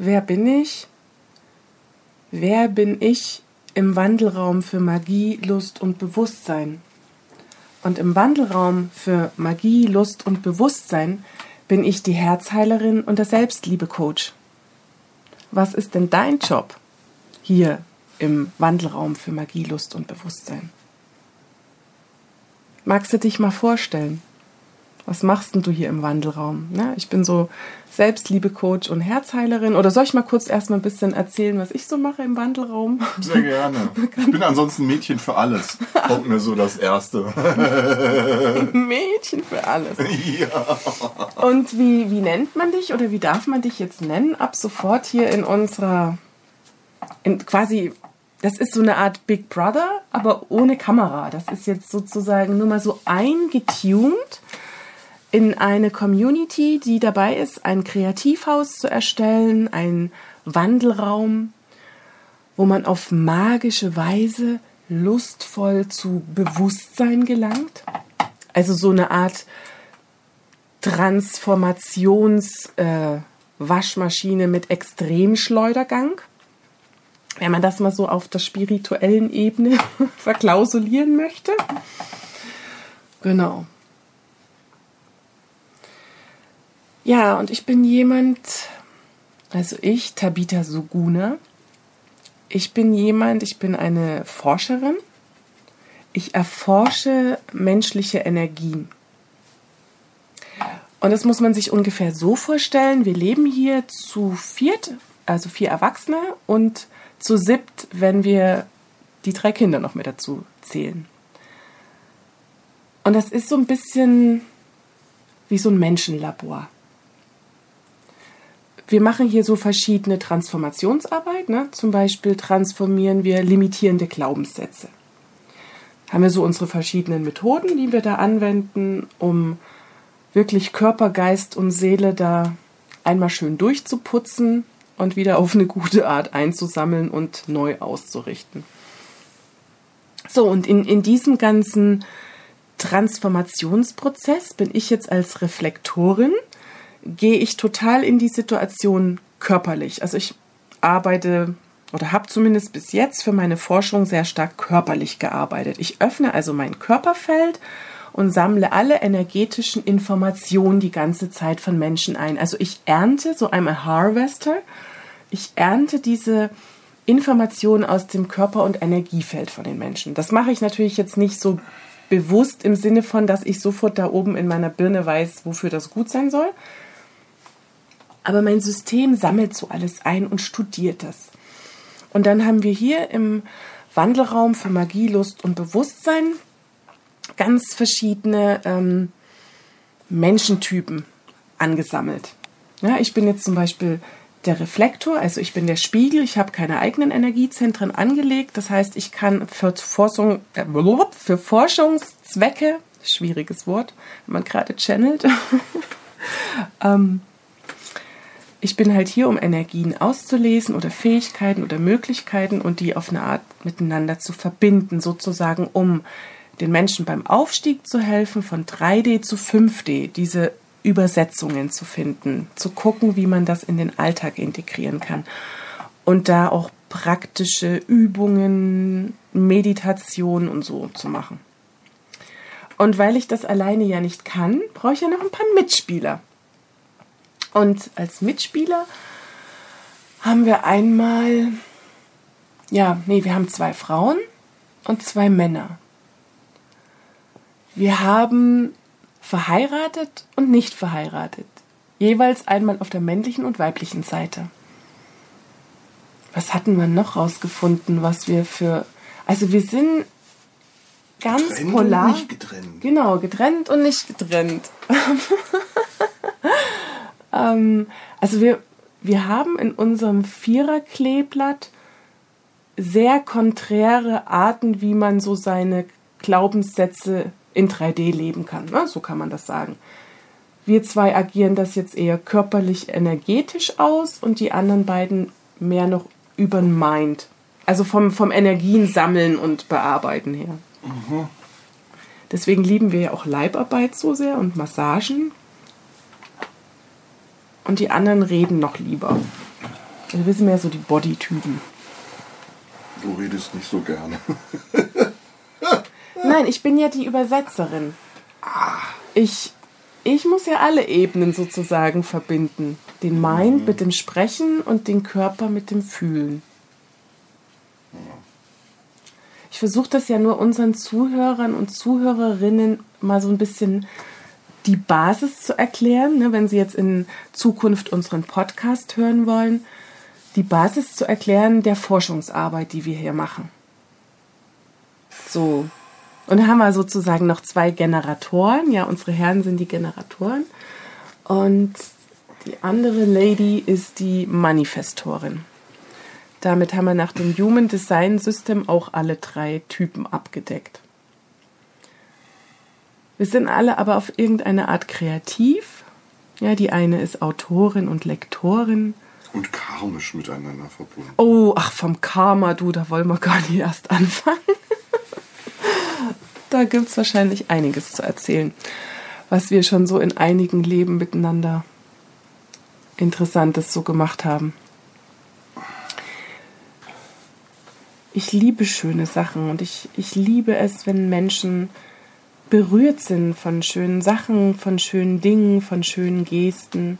wer bin ich? Wer bin ich im Wandelraum für Magie, Lust und Bewusstsein? Und im Wandelraum für Magie, Lust und Bewusstsein bin ich die Herzheilerin und der Selbstliebe-Coach. Was ist denn dein Job hier im Wandelraum für Magie, Lust und Bewusstsein? Magst du dich mal vorstellen? Was machst denn du hier im Wandelraum? Ne? Ich bin so Selbstliebe-Coach und Herzheilerin. Oder soll ich mal kurz erstmal ein bisschen erzählen, was ich so mache im Wandelraum? Sehr gerne. Ich bin ansonsten Mädchen für alles. Kommt mir so das Erste. Mädchen für alles. Ja. Und wie, wie nennt man dich oder wie darf man dich jetzt nennen? Ab sofort hier in unserer, in quasi das ist so eine Art Big Brother, aber ohne Kamera. Das ist jetzt sozusagen nur mal so eingetuned in eine Community, die dabei ist, ein Kreativhaus zu erstellen, ein Wandelraum, wo man auf magische Weise lustvoll zu Bewusstsein gelangt. Also so eine Art Transformationswaschmaschine äh, mit Extremschleudergang wenn man das mal so auf der spirituellen Ebene verklausulieren möchte. Genau. Ja, und ich bin jemand, also ich, Tabitha Suguna, ich bin jemand, ich bin eine Forscherin. Ich erforsche menschliche Energien. Und das muss man sich ungefähr so vorstellen. Wir leben hier zu viert, also vier Erwachsene und zu siebt, wenn wir die drei Kinder noch mit dazu zählen. Und das ist so ein bisschen wie so ein Menschenlabor. Wir machen hier so verschiedene Transformationsarbeit. Ne? Zum Beispiel transformieren wir limitierende Glaubenssätze. Haben wir so unsere verschiedenen Methoden, die wir da anwenden, um wirklich Körper, Geist und Seele da einmal schön durchzuputzen und wieder auf eine gute Art einzusammeln und neu auszurichten. So, und in, in diesem ganzen Transformationsprozess bin ich jetzt als Reflektorin, gehe ich total in die Situation körperlich. Also ich arbeite oder habe zumindest bis jetzt für meine Forschung sehr stark körperlich gearbeitet. Ich öffne also mein Körperfeld und sammle alle energetischen Informationen die ganze Zeit von Menschen ein. Also ich ernte, so einmal Harvester, ich ernte diese Informationen aus dem Körper- und Energiefeld von den Menschen. Das mache ich natürlich jetzt nicht so bewusst im Sinne von, dass ich sofort da oben in meiner Birne weiß, wofür das gut sein soll. Aber mein System sammelt so alles ein und studiert das. Und dann haben wir hier im Wandelraum für Magie, Lust und Bewusstsein ganz verschiedene ähm, Menschentypen angesammelt. Ja, ich bin jetzt zum Beispiel der Reflektor, also ich bin der Spiegel, ich habe keine eigenen Energiezentren angelegt. Das heißt, ich kann für, Forschung, äh, für Forschungszwecke, schwieriges Wort, wenn man gerade channelt, ähm, ich bin halt hier, um Energien auszulesen oder Fähigkeiten oder Möglichkeiten und die auf eine Art miteinander zu verbinden, sozusagen, um den Menschen beim Aufstieg zu helfen von 3D zu 5D, diese Übersetzungen zu finden, zu gucken, wie man das in den Alltag integrieren kann und da auch praktische Übungen, Meditation und so zu machen. Und weil ich das alleine ja nicht kann, brauche ich ja noch ein paar Mitspieler. Und als Mitspieler haben wir einmal, ja, nee, wir haben zwei Frauen und zwei Männer. Wir haben verheiratet und nicht verheiratet. Jeweils einmal auf der männlichen und weiblichen Seite. Was hatten wir noch rausgefunden, was wir für. Also wir sind ganz getrennt polar. Und nicht getrennt. Genau, getrennt und nicht getrennt. ähm, also wir, wir haben in unserem Viererkleeblatt sehr konträre Arten, wie man so seine Glaubenssätze in 3D leben kann. Ne? So kann man das sagen. Wir zwei agieren das jetzt eher körperlich energetisch aus und die anderen beiden mehr noch über den Mind. Also vom, vom Energien sammeln und bearbeiten her. Mhm. Deswegen lieben wir ja auch Leibarbeit so sehr und Massagen. Und die anderen reden noch lieber. Also wir sind mehr so die Bodytypen. Du redest nicht so gerne. Nein, ich bin ja die Übersetzerin. Ich, ich muss ja alle Ebenen sozusagen verbinden. Den Mind mit dem Sprechen und den Körper mit dem Fühlen. Ich versuche das ja nur unseren Zuhörern und Zuhörerinnen mal so ein bisschen die Basis zu erklären, ne, wenn sie jetzt in Zukunft unseren Podcast hören wollen, die Basis zu erklären der Forschungsarbeit, die wir hier machen. So. Und da haben wir sozusagen noch zwei Generatoren. Ja, unsere Herren sind die Generatoren. Und die andere Lady ist die Manifestorin. Damit haben wir nach dem Human Design System auch alle drei Typen abgedeckt. Wir sind alle aber auf irgendeine Art kreativ. Ja, die eine ist Autorin und Lektorin. Und karmisch miteinander verbunden. Oh, ach, vom Karma, du, da wollen wir gar nicht erst anfangen. da gibt es wahrscheinlich einiges zu erzählen, was wir schon so in einigen Leben miteinander Interessantes so gemacht haben. Ich liebe schöne Sachen und ich, ich liebe es, wenn Menschen berührt sind von schönen Sachen, von schönen Dingen, von schönen Gesten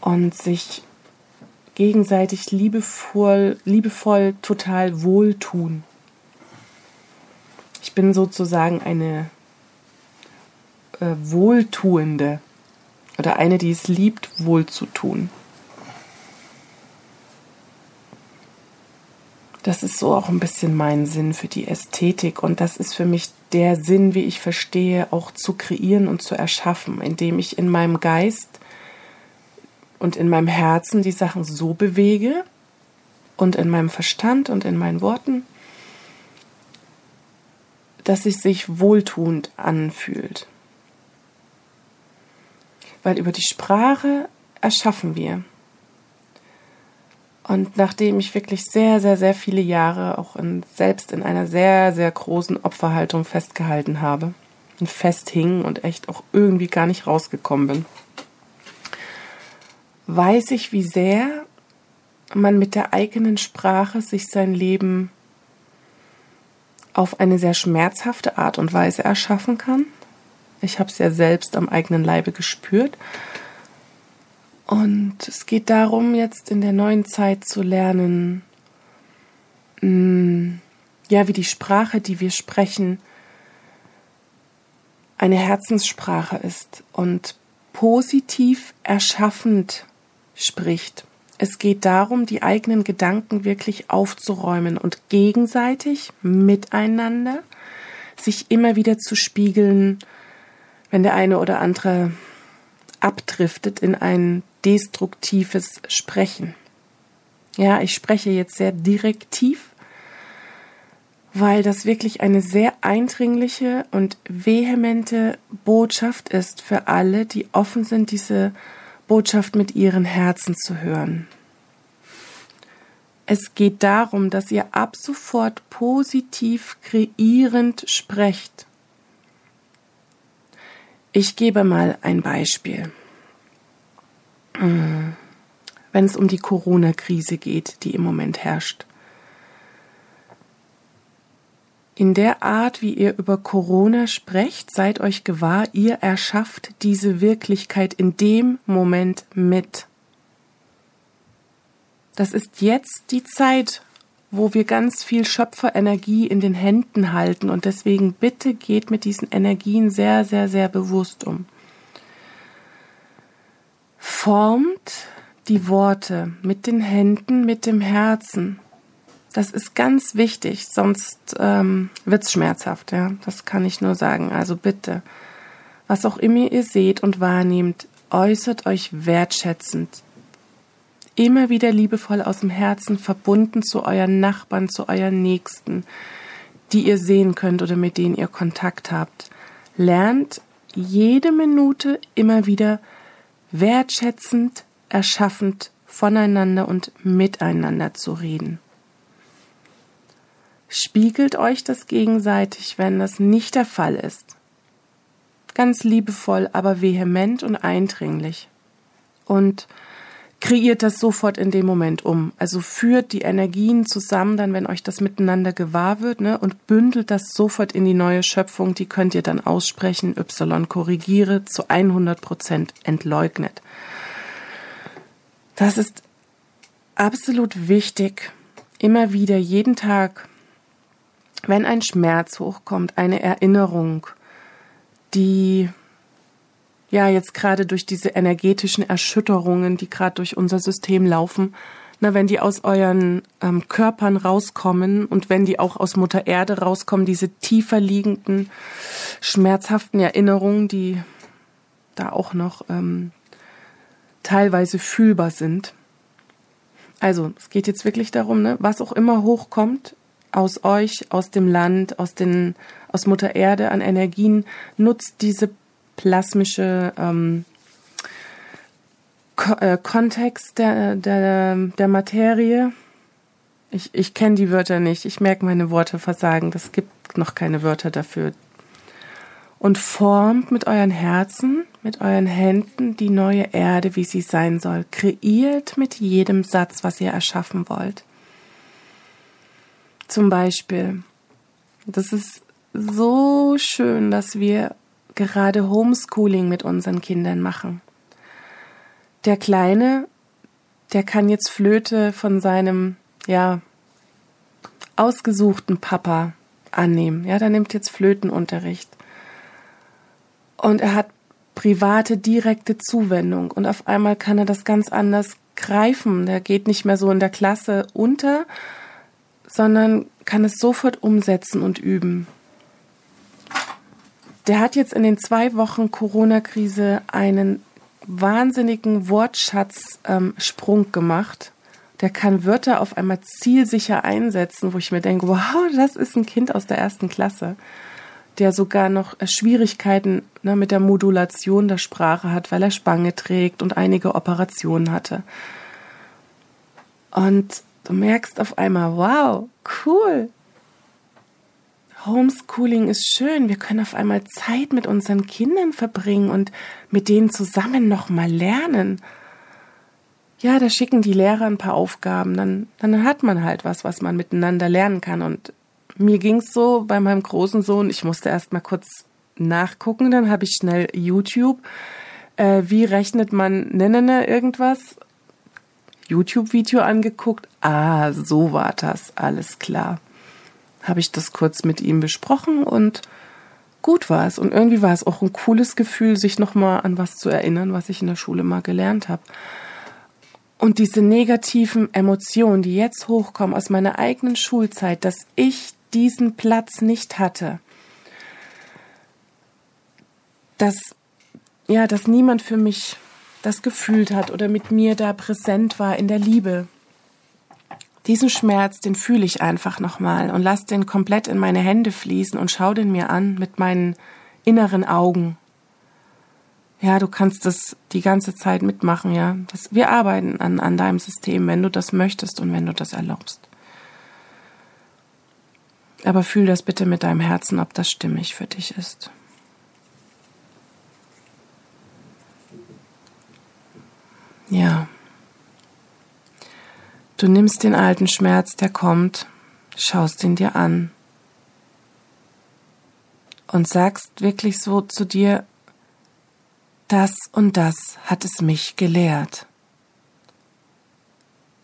und sich gegenseitig liebevoll, liebevoll total wohltun. Ich bin sozusagen eine äh, Wohltuende oder eine, die es liebt, wohl zu tun. Das ist so auch ein bisschen mein Sinn für die Ästhetik und das ist für mich der Sinn, wie ich verstehe, auch zu kreieren und zu erschaffen, indem ich in meinem Geist und in meinem Herzen die Sachen so bewege und in meinem Verstand und in meinen Worten, dass es sich wohltuend anfühlt. Weil über die Sprache erschaffen wir. Und nachdem ich wirklich sehr, sehr, sehr viele Jahre auch in, selbst in einer sehr, sehr großen Opferhaltung festgehalten habe und festhing und echt auch irgendwie gar nicht rausgekommen bin, weiß ich, wie sehr man mit der eigenen Sprache sich sein Leben auf eine sehr schmerzhafte Art und Weise erschaffen kann. Ich habe es ja selbst am eigenen Leibe gespürt und es geht darum, jetzt in der neuen Zeit zu lernen, mm, ja, wie die Sprache, die wir sprechen, eine Herzenssprache ist und positiv erschaffend spricht. Es geht darum, die eigenen Gedanken wirklich aufzuräumen und gegenseitig miteinander sich immer wieder zu spiegeln, wenn der eine oder andere abdriftet in ein destruktives Sprechen. Ja, ich spreche jetzt sehr direktiv, weil das wirklich eine sehr eindringliche und vehemente Botschaft ist für alle, die offen sind, diese Botschaft mit ihren Herzen zu hören. Es geht darum, dass ihr ab sofort positiv kreierend sprecht. Ich gebe mal ein Beispiel. Wenn es um die Corona-Krise geht, die im Moment herrscht. In der Art, wie ihr über Corona sprecht, seid euch gewahr, ihr erschafft diese Wirklichkeit in dem Moment mit. Das ist jetzt die Zeit, wo wir ganz viel Schöpferenergie in den Händen halten und deswegen bitte geht mit diesen Energien sehr, sehr, sehr bewusst um. Formt die Worte mit den Händen, mit dem Herzen. Das ist ganz wichtig, sonst ähm, wird's schmerzhaft, ja. Das kann ich nur sagen. Also bitte, was auch immer ihr seht und wahrnehmt, äußert euch wertschätzend, immer wieder liebevoll aus dem Herzen verbunden zu euren Nachbarn, zu euren Nächsten, die ihr sehen könnt oder mit denen ihr Kontakt habt. Lernt jede Minute immer wieder wertschätzend, erschaffend voneinander und miteinander zu reden. Spiegelt euch das gegenseitig, wenn das nicht der Fall ist. Ganz liebevoll, aber vehement und eindringlich. Und kreiert das sofort in dem Moment um. Also führt die Energien zusammen, dann wenn euch das miteinander gewahr wird, ne, und bündelt das sofort in die neue Schöpfung. Die könnt ihr dann aussprechen. Y korrigiere zu 100 Prozent entleugnet. Das ist absolut wichtig. Immer wieder, jeden Tag, wenn ein Schmerz hochkommt, eine Erinnerung, die ja jetzt gerade durch diese energetischen Erschütterungen, die gerade durch unser System laufen, na, wenn die aus euren ähm, Körpern rauskommen und wenn die auch aus Mutter Erde rauskommen, diese tiefer liegenden, schmerzhaften Erinnerungen, die da auch noch ähm, teilweise fühlbar sind. Also, es geht jetzt wirklich darum, ne, was auch immer hochkommt aus euch, aus dem Land, aus den, aus Mutter Erde an Energien, nutzt diese plasmische ähm, Ko äh, Kontext der, der, der Materie. Ich, ich kenne die Wörter nicht. Ich merke meine Worte versagen. Das gibt noch keine Wörter dafür. Und formt mit euren Herzen, mit euren Händen die neue Erde, wie sie sein soll. Kreiert mit jedem Satz, was ihr erschaffen wollt. Zum Beispiel, das ist so schön, dass wir gerade Homeschooling mit unseren Kindern machen. Der Kleine, der kann jetzt Flöte von seinem, ja, ausgesuchten Papa annehmen. Ja, der nimmt jetzt Flötenunterricht. Und er hat private, direkte Zuwendung. Und auf einmal kann er das ganz anders greifen. Der geht nicht mehr so in der Klasse unter, sondern kann es sofort umsetzen und üben der hat jetzt in den zwei Wochen Corona-Krise einen wahnsinnigen Wortschatzsprung ähm, gemacht. Der kann Wörter auf einmal zielsicher einsetzen, wo ich mir denke, wow, das ist ein Kind aus der ersten Klasse, der sogar noch äh, Schwierigkeiten ne, mit der Modulation der Sprache hat, weil er Spange trägt und einige Operationen hatte. Und du merkst auf einmal, wow, cool, Homeschooling ist schön. Wir können auf einmal Zeit mit unseren Kindern verbringen und mit denen zusammen nochmal lernen. Ja, da schicken die Lehrer ein paar Aufgaben, dann, dann hat man halt was, was man miteinander lernen kann. Und mir ging's so bei meinem großen Sohn, ich musste erst mal kurz nachgucken, dann habe ich schnell YouTube. Äh, wie rechnet man ne, ne, irgendwas? YouTube-Video angeguckt. Ah, so war das, alles klar habe ich das kurz mit ihm besprochen und gut war es. Und irgendwie war es auch ein cooles Gefühl, sich nochmal an was zu erinnern, was ich in der Schule mal gelernt habe. Und diese negativen Emotionen, die jetzt hochkommen aus meiner eigenen Schulzeit, dass ich diesen Platz nicht hatte, dass, ja, dass niemand für mich das gefühlt hat oder mit mir da präsent war in der Liebe, diesen Schmerz, den fühle ich einfach nochmal und lass den komplett in meine Hände fließen und schau den mir an mit meinen inneren Augen. Ja, du kannst das die ganze Zeit mitmachen, ja. Das, wir arbeiten an, an deinem System, wenn du das möchtest und wenn du das erlaubst. Aber fühl das bitte mit deinem Herzen, ob das stimmig für dich ist. Ja. Du nimmst den alten Schmerz, der kommt, schaust ihn dir an und sagst wirklich so zu dir, das und das hat es mich gelehrt.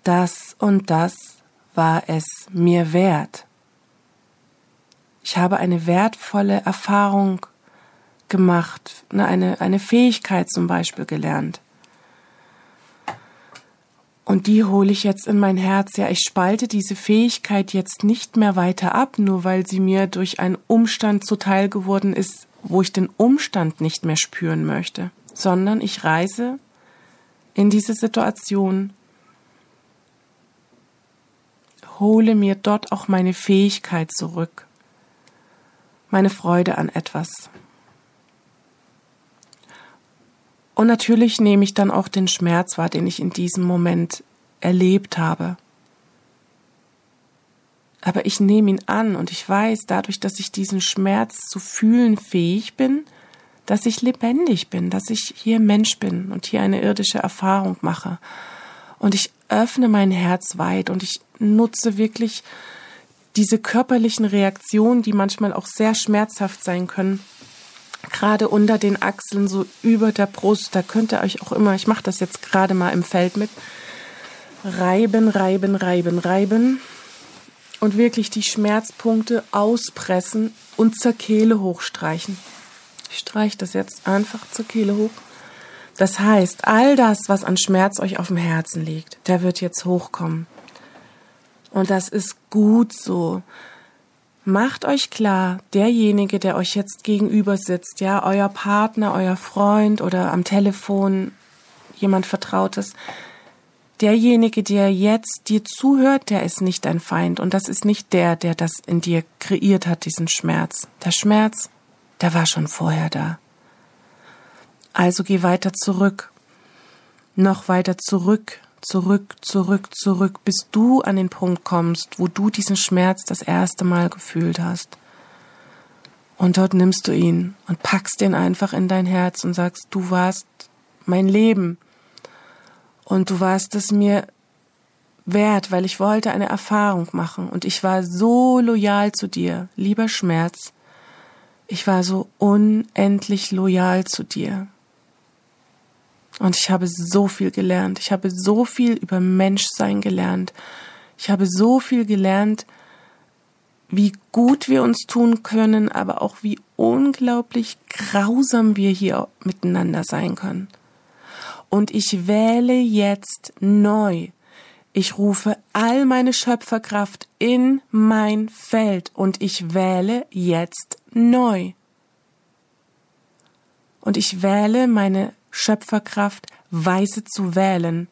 Das und das war es mir wert. Ich habe eine wertvolle Erfahrung gemacht, ne, eine, eine Fähigkeit zum Beispiel gelernt. Und die hole ich jetzt in mein Herz. Ja, ich spalte diese Fähigkeit jetzt nicht mehr weiter ab, nur weil sie mir durch einen Umstand zuteil geworden ist, wo ich den Umstand nicht mehr spüren möchte, sondern ich reise in diese Situation, hole mir dort auch meine Fähigkeit zurück, meine Freude an etwas. Und natürlich nehme ich dann auch den Schmerz wahr, den ich in diesem Moment erlebt habe. Aber ich nehme ihn an und ich weiß dadurch, dass ich diesen Schmerz zu fühlen fähig bin, dass ich lebendig bin, dass ich hier Mensch bin und hier eine irdische Erfahrung mache. Und ich öffne mein Herz weit und ich nutze wirklich diese körperlichen Reaktionen, die manchmal auch sehr schmerzhaft sein können. Gerade unter den Achseln, so über der Brust, da könnt ihr euch auch immer, ich mache das jetzt gerade mal im Feld mit, reiben, reiben, reiben, reiben und wirklich die Schmerzpunkte auspressen und zur Kehle hochstreichen. Ich streiche das jetzt einfach zur Kehle hoch. Das heißt, all das, was an Schmerz euch auf dem Herzen liegt, der wird jetzt hochkommen. Und das ist gut so. Macht euch klar, derjenige, der euch jetzt gegenüber sitzt, ja, euer Partner, euer Freund oder am Telefon jemand Vertrautes, derjenige, der jetzt dir zuhört, der ist nicht dein Feind und das ist nicht der, der das in dir kreiert hat, diesen Schmerz. Der Schmerz, der war schon vorher da. Also geh weiter zurück, noch weiter zurück, zurück, zurück, zurück, bis du an den Punkt kommst, wo du diesen Schmerz das erste Mal gefühlt hast. Und dort nimmst du ihn und packst ihn einfach in dein Herz und sagst, du warst mein Leben, und du warst es mir wert, weil ich wollte eine Erfahrung machen und ich war so loyal zu dir, lieber Schmerz. Ich war so unendlich loyal zu dir. Und ich habe so viel gelernt. Ich habe so viel über Menschsein gelernt. Ich habe so viel gelernt, wie gut wir uns tun können, aber auch wie unglaublich grausam wir hier miteinander sein können und ich wähle jetzt neu. Ich rufe all meine Schöpferkraft in mein Feld und ich wähle jetzt neu. Und ich wähle meine Schöpferkraft weise zu wählen,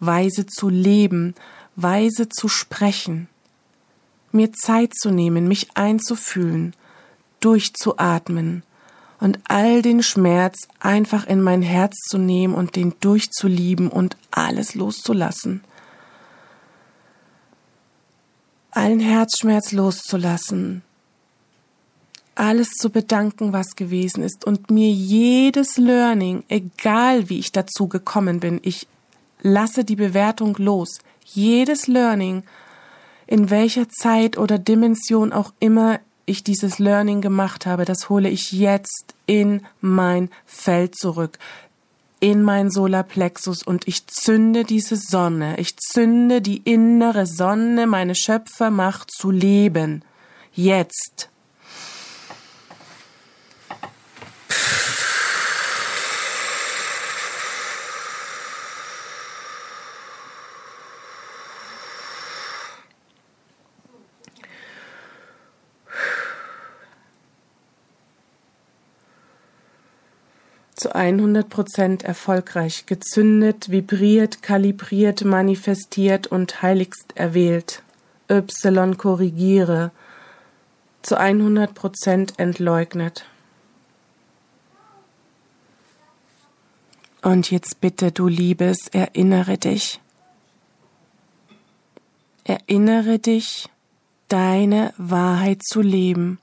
weise zu leben, weise zu sprechen, mir Zeit zu nehmen, mich einzufühlen, durchzuatmen, und all den Schmerz einfach in mein Herz zu nehmen und den durchzulieben und alles loszulassen. Allen Herzschmerz loszulassen. Alles zu bedanken, was gewesen ist und mir jedes Learning, egal wie ich dazu gekommen bin, ich lasse die Bewertung los. Jedes Learning, in welcher Zeit oder Dimension auch immer ich dieses Learning gemacht habe, das hole ich jetzt in mein Feld zurück, in mein Solarplexus und ich zünde diese Sonne, ich zünde die innere Sonne, meine Schöpfermacht zu leben. Jetzt. zu 100 Prozent erfolgreich, gezündet, vibriert, kalibriert, manifestiert und heiligst erwählt. Y korrigiere, zu 100 Prozent entleugnet. Und jetzt bitte, du Liebes, erinnere dich. Erinnere dich, deine Wahrheit zu leben,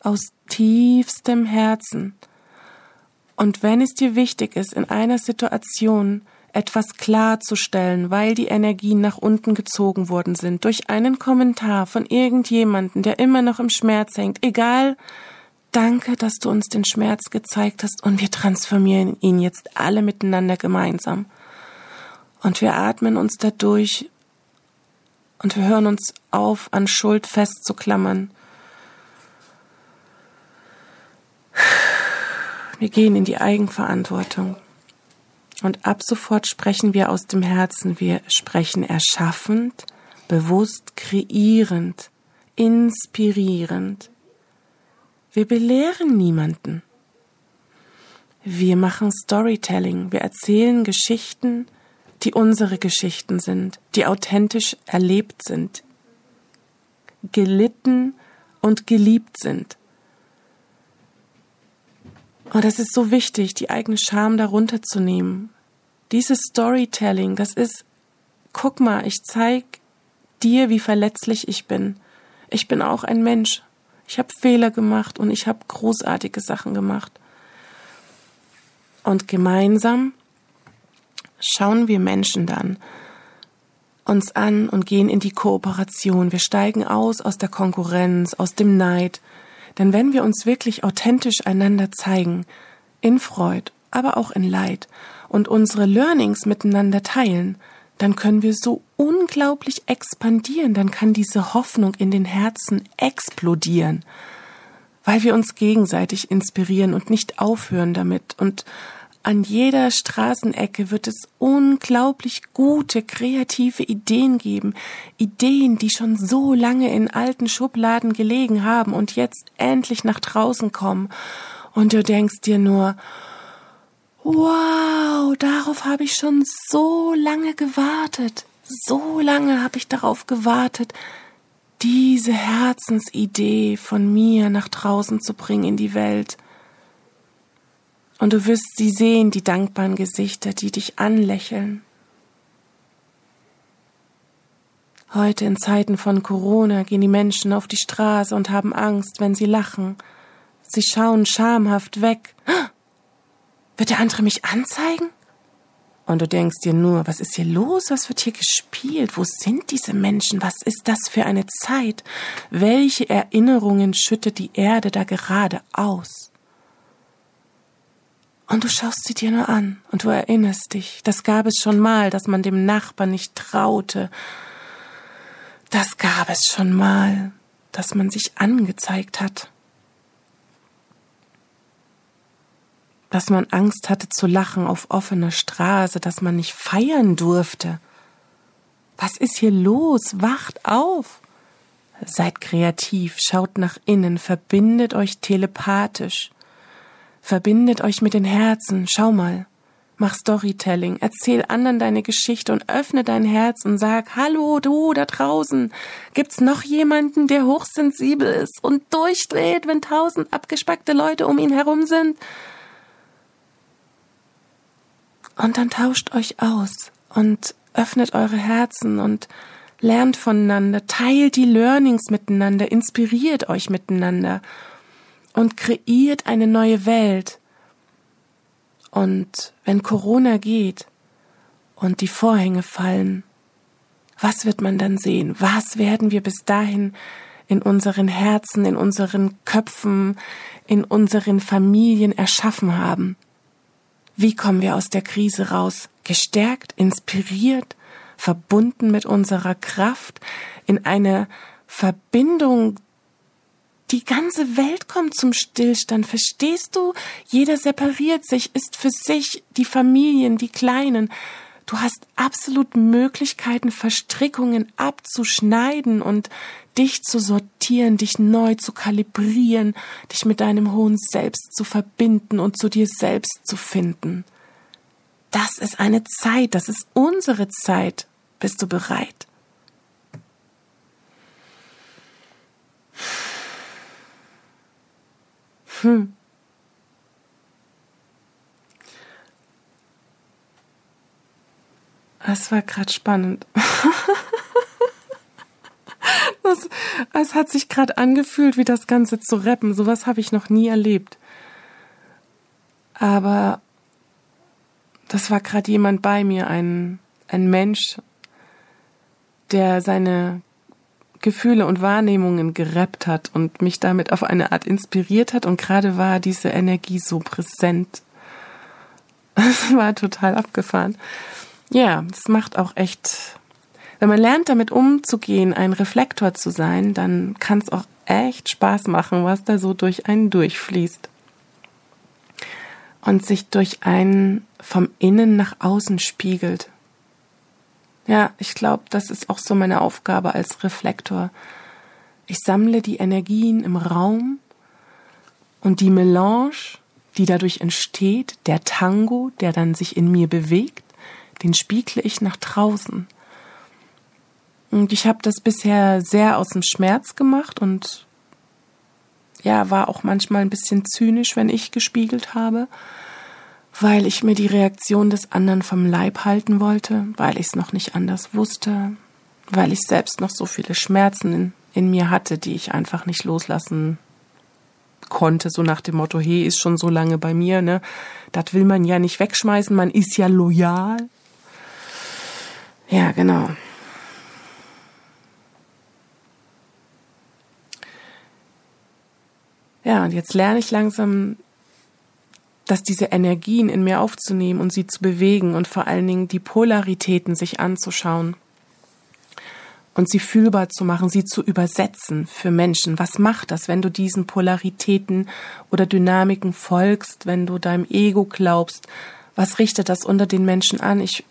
aus tiefstem Herzen und wenn es dir wichtig ist, in einer Situation etwas klarzustellen, weil die Energien nach unten gezogen worden sind, durch einen Kommentar von irgendjemanden, der immer noch im Schmerz hängt, egal, danke, dass du uns den Schmerz gezeigt hast und wir transformieren ihn jetzt alle miteinander gemeinsam. Und wir atmen uns dadurch und wir hören uns auf, an Schuld festzuklammern Wir gehen in die Eigenverantwortung. Und ab sofort sprechen wir aus dem Herzen. Wir sprechen erschaffend, bewusst, kreierend, inspirierend. Wir belehren niemanden. Wir machen Storytelling. Wir erzählen Geschichten, die unsere Geschichten sind, die authentisch erlebt sind, gelitten und geliebt sind. Und das ist so wichtig, die eigene Scham darunter zu nehmen. Dieses Storytelling, das ist, guck mal, ich zeig dir, wie verletzlich ich bin. Ich bin auch ein Mensch. Ich habe Fehler gemacht und ich habe großartige Sachen gemacht. Und gemeinsam schauen wir Menschen dann uns an und gehen in die Kooperation. Wir steigen aus aus der Konkurrenz, aus dem Neid. Denn wenn wir uns wirklich authentisch einander zeigen, in Freud, aber auch in Leid und unsere Learnings miteinander teilen, dann können wir so unglaublich expandieren, dann kann diese Hoffnung in den Herzen explodieren, weil wir uns gegenseitig inspirieren und nicht aufhören damit und an jeder Straßenecke wird es unglaublich gute, kreative Ideen geben. Ideen, die schon so lange in alten Schubladen gelegen haben und jetzt endlich nach draußen kommen. Und du denkst dir nur, wow, darauf habe ich schon so lange gewartet. So lange habe ich darauf gewartet, diese Herzensidee von mir nach draußen zu bringen in die Welt. Und du wirst sie sehen, die dankbaren Gesichter, die dich anlächeln. Heute in Zeiten von Corona gehen die Menschen auf die Straße und haben Angst, wenn sie lachen. Sie schauen schamhaft weg. Wird der andere mich anzeigen? Und du denkst dir nur, was ist hier los? Was wird hier gespielt? Wo sind diese Menschen? Was ist das für eine Zeit? Welche Erinnerungen schüttet die Erde da gerade aus? Und du schaust sie dir nur an und du erinnerst dich, das gab es schon mal, dass man dem Nachbarn nicht traute. Das gab es schon mal, dass man sich angezeigt hat. Dass man Angst hatte zu lachen auf offener Straße, dass man nicht feiern durfte. Was ist hier los? Wacht auf! Seid kreativ, schaut nach innen, verbindet euch telepathisch. Verbindet euch mit den Herzen, schau mal. Mach Storytelling, erzähl anderen deine Geschichte und öffne dein Herz und sag, hallo du da draußen, gibt's noch jemanden, der hochsensibel ist und durchdreht, wenn tausend abgespackte Leute um ihn herum sind? Und dann tauscht euch aus und öffnet eure Herzen und lernt voneinander, teilt die Learnings miteinander, inspiriert euch miteinander und kreiert eine neue Welt. Und wenn Corona geht und die Vorhänge fallen, was wird man dann sehen? Was werden wir bis dahin in unseren Herzen, in unseren Köpfen, in unseren Familien erschaffen haben? Wie kommen wir aus der Krise raus? Gestärkt, inspiriert, verbunden mit unserer Kraft, in eine Verbindung die ganze Welt kommt zum Stillstand, verstehst du? Jeder separiert sich, ist für sich die Familien, die Kleinen. Du hast absolut Möglichkeiten, Verstrickungen abzuschneiden und dich zu sortieren, dich neu zu kalibrieren, dich mit deinem hohen Selbst zu verbinden und zu dir selbst zu finden. Das ist eine Zeit, das ist unsere Zeit. Bist du bereit? Hm. Es war gerade spannend. das, es hat sich gerade angefühlt, wie das Ganze zu rappen. Sowas habe ich noch nie erlebt. Aber das war gerade jemand bei mir, ein, ein Mensch, der seine Gefühle und Wahrnehmungen gerappt hat und mich damit auf eine Art inspiriert hat. Und gerade war diese Energie so präsent. Es war total abgefahren. Ja, es macht auch echt, wenn man lernt, damit umzugehen, ein Reflektor zu sein, dann kann es auch echt Spaß machen, was da so durch einen durchfließt. Und sich durch einen vom Innen nach außen spiegelt. Ja, ich glaube, das ist auch so meine Aufgabe als Reflektor. Ich sammle die Energien im Raum und die Melange, die dadurch entsteht, der Tango, der dann sich in mir bewegt, den spiegle ich nach draußen. Und ich habe das bisher sehr aus dem Schmerz gemacht und ja, war auch manchmal ein bisschen zynisch, wenn ich gespiegelt habe weil ich mir die Reaktion des anderen vom Leib halten wollte, weil ich es noch nicht anders wusste, weil ich selbst noch so viele Schmerzen in, in, mir hatte, die ich einfach nicht loslassen konnte, so nach dem Motto, hey, ist schon so lange bei mir, ne? Das will man ja nicht wegschmeißen, man ist ja loyal. Ja, genau. Ja, und jetzt lerne ich langsam dass diese Energien in mir aufzunehmen und sie zu bewegen und vor allen Dingen die Polaritäten sich anzuschauen und sie fühlbar zu machen, sie zu übersetzen für Menschen. Was macht das, wenn du diesen Polaritäten oder Dynamiken folgst, wenn du deinem Ego glaubst? Was richtet das unter den Menschen an? Ich,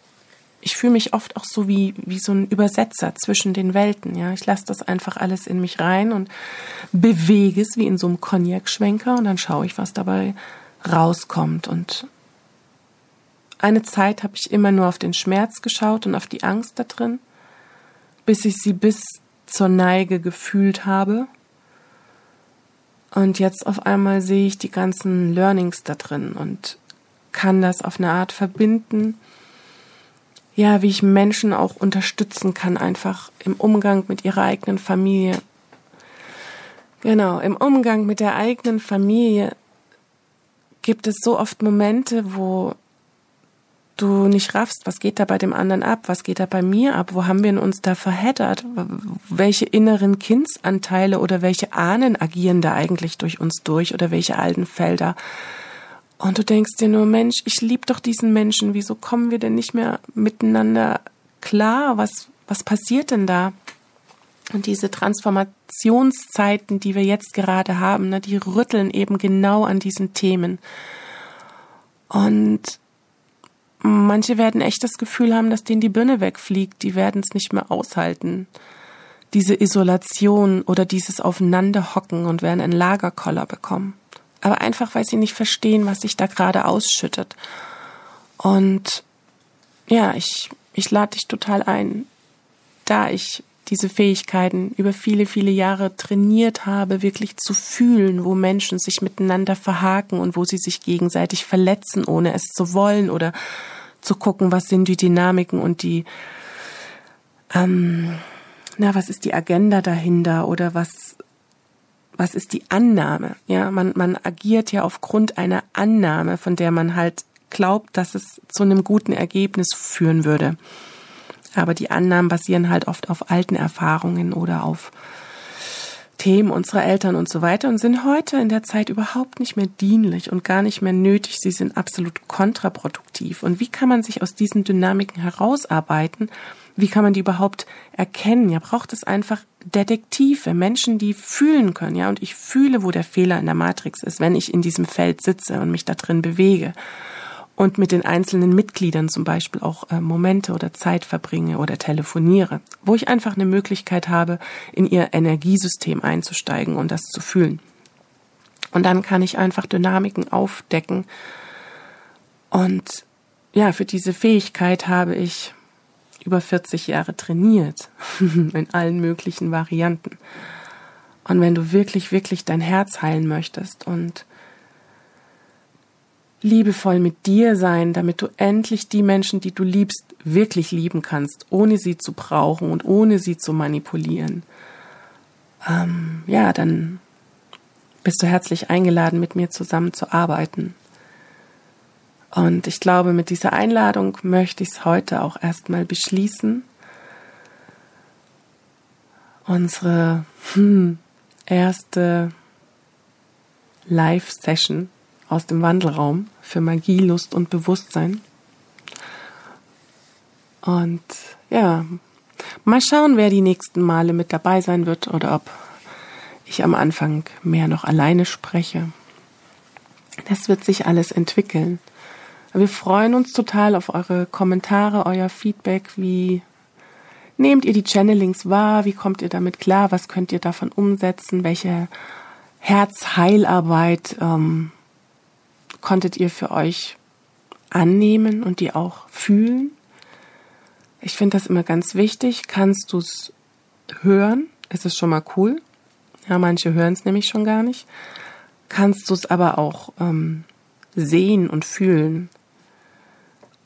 ich fühle mich oft auch so wie, wie so ein Übersetzer zwischen den Welten. Ja, ich lasse das einfach alles in mich rein und bewege es wie in so einem Cognac-Schwenker und dann schaue ich, was dabei rauskommt. Und eine Zeit habe ich immer nur auf den Schmerz geschaut und auf die Angst da drin bis ich sie bis zur Neige gefühlt habe. Und jetzt auf einmal sehe ich die ganzen Learnings da drin und kann das auf eine Art verbinden. Ja, wie ich Menschen auch unterstützen kann, einfach im Umgang mit ihrer eigenen Familie. Genau, im Umgang mit der eigenen Familie gibt es so oft Momente, wo du nicht raffst, was geht da bei dem anderen ab, was geht da bei mir ab, wo haben wir uns da verheddert, welche inneren Kindsanteile oder welche Ahnen agieren da eigentlich durch uns durch oder welche alten Felder. Und du denkst dir nur, Mensch, ich liebe doch diesen Menschen, wieso kommen wir denn nicht mehr miteinander klar, was, was passiert denn da? Und diese Transformationszeiten, die wir jetzt gerade haben, ne, die rütteln eben genau an diesen Themen. Und Manche werden echt das Gefühl haben, dass denen die Birne wegfliegt. Die werden es nicht mehr aushalten. Diese Isolation oder dieses Aufeinanderhocken und werden einen Lagerkoller bekommen. Aber einfach, weil sie nicht verstehen, was sich da gerade ausschüttet. Und ja, ich, ich lade dich total ein, da ich diese Fähigkeiten über viele, viele Jahre trainiert habe, wirklich zu fühlen, wo Menschen sich miteinander verhaken und wo sie sich gegenseitig verletzen, ohne es zu wollen oder zu gucken, was sind die Dynamiken und die, ähm, na, was ist die Agenda dahinter oder was, was ist die Annahme? Ja, man, man agiert ja aufgrund einer Annahme, von der man halt glaubt, dass es zu einem guten Ergebnis führen würde. Aber die Annahmen basieren halt oft auf alten Erfahrungen oder auf Themen unserer Eltern und so weiter und sind heute in der Zeit überhaupt nicht mehr dienlich und gar nicht mehr nötig. Sie sind absolut kontraproduktiv. Und wie kann man sich aus diesen Dynamiken herausarbeiten? Wie kann man die überhaupt erkennen? Ja, braucht es einfach Detektive, Menschen, die fühlen können, ja. Und ich fühle, wo der Fehler in der Matrix ist, wenn ich in diesem Feld sitze und mich da drin bewege und mit den einzelnen Mitgliedern zum Beispiel auch äh, Momente oder Zeit verbringe oder telefoniere, wo ich einfach eine Möglichkeit habe, in ihr Energiesystem einzusteigen und das zu fühlen. Und dann kann ich einfach Dynamiken aufdecken. Und ja, für diese Fähigkeit habe ich über 40 Jahre trainiert, in allen möglichen Varianten. Und wenn du wirklich, wirklich dein Herz heilen möchtest und liebevoll mit dir sein, damit du endlich die Menschen, die du liebst, wirklich lieben kannst, ohne sie zu brauchen und ohne sie zu manipulieren. Ähm, ja, dann bist du herzlich eingeladen, mit mir zusammen zu arbeiten. Und ich glaube, mit dieser Einladung möchte ich es heute auch erstmal beschließen. Unsere hm, erste Live-Session aus dem Wandelraum für Magie, Lust und Bewusstsein. Und ja, mal schauen, wer die nächsten Male mit dabei sein wird oder ob ich am Anfang mehr noch alleine spreche. Das wird sich alles entwickeln. Wir freuen uns total auf eure Kommentare, euer Feedback. Wie nehmt ihr die Channelings wahr? Wie kommt ihr damit klar? Was könnt ihr davon umsetzen? Welche Herzheilarbeit ähm, konntet ihr für euch annehmen und die auch fühlen. Ich finde das immer ganz wichtig. Kannst du es hören? Es ist schon mal cool. Ja, manche hören es nämlich schon gar nicht. Kannst du es aber auch ähm, sehen und fühlen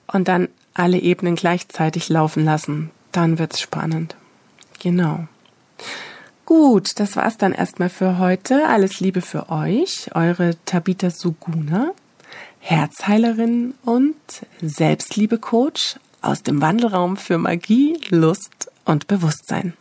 und dann alle Ebenen gleichzeitig laufen lassen. Dann wird's spannend. Genau. Gut, das war's dann erstmal für heute. Alles Liebe für euch, eure Tabita Suguna. Herzheilerin und Selbstliebe-Coach aus dem Wandelraum für Magie, Lust und Bewusstsein.